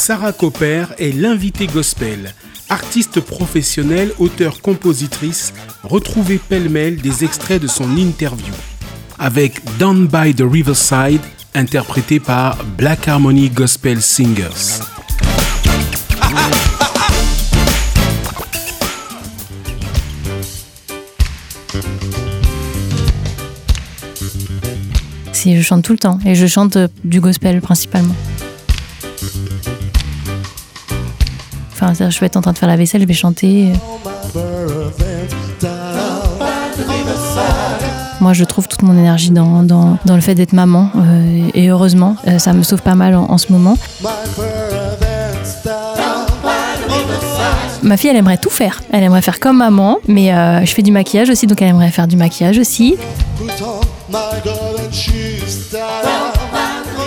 Sarah Copper est l'invitée gospel. Artiste professionnelle, auteure-compositrice, retrouvez pêle-mêle des extraits de son interview. Avec Down by the Riverside, interprété par Black Harmony Gospel Singers. Si je chante tout le temps et je chante euh, du gospel principalement. Enfin, je vais être en train de faire la vaisselle, je vais chanter. Moi, je trouve toute mon énergie dans, dans, dans le fait d'être maman. euh, et heureusement, euh, ça me sauve pas mal en, en ce moment. Ma fille, elle aimerait tout faire. Elle aimerait faire comme maman, mais euh, je fais du maquillage aussi, donc elle aimerait faire du maquillage aussi.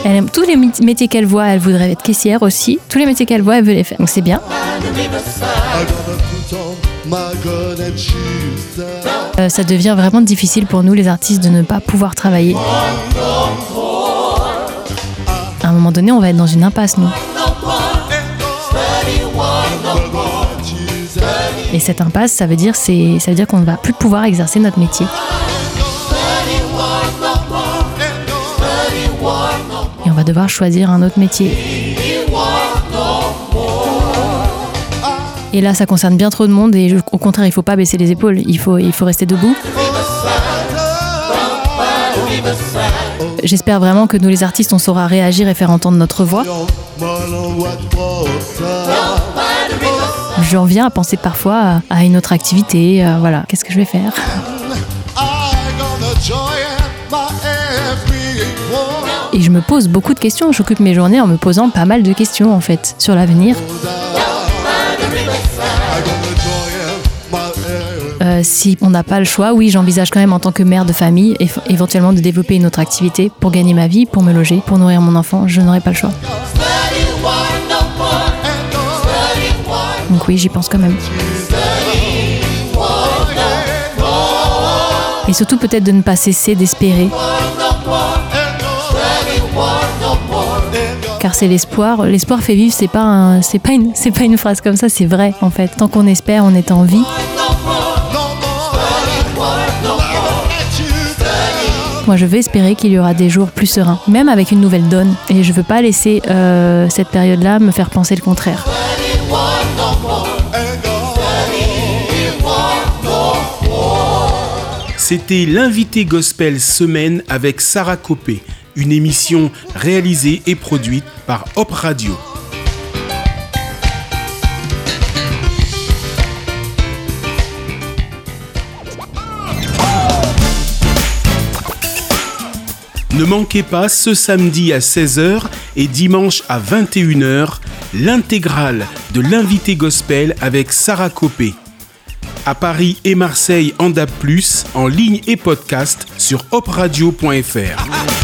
Elle aime tous les mét- métiers qu'elle voit, elle voudrait être caissière aussi. Tous les métiers qu'elle voit, elle veut les faire. Donc c'est bien. Euh, ça devient vraiment difficile pour nous, les artistes, de ne pas pouvoir travailler. À un moment donné, on va être dans une impasse, nous. Et cette impasse, ça veut dire, ça veut dire qu'on ne va plus pouvoir exercer notre métier. Devoir choisir un autre métier. Et là, ça concerne bien trop de monde et au contraire, il faut pas baisser les épaules, il faut, il faut rester debout. J'espère vraiment que nous, les artistes, on saura réagir et faire entendre notre voix. J'en viens à penser parfois à, une autre activité. euh, voilà, qu'est-ce que je vais faire? Je me pose beaucoup de questions. J'occupe mes journées en me posant pas mal de questions en fait sur l'avenir. Euh, si on n'a pas le choix, oui, j'envisage quand même en tant que mère de famille, éventuellement de développer une autre activité pour gagner ma vie, pour me loger, pour nourrir mon enfant. Je n'aurai pas le choix. Donc oui, j'y pense quand même. Et surtout peut-être de ne pas cesser d'espérer. Car c'est l'espoir. L'espoir fait vivre. C'est pas un- c'est pas une, phrase comme ça. C'est vrai en fait. Tant qu'on espère, on est en vie. Moi, je veux espérer qu'il y aura des jours plus sereins, même avec une nouvelle donne. Et je veux pas laisser euh, cette période-là me faire penser le contraire. C'était l'invité gospel semaine avec Sarah Copé, une émission réalisée et produite par Hop Radio. Ne manquez pas ce samedi à 16h et dimanche à 21h l'intégrale de l'invité gospel avec Sarah Copé. À Paris et Marseille en DAB+, en ligne et podcast sur opradio.fr.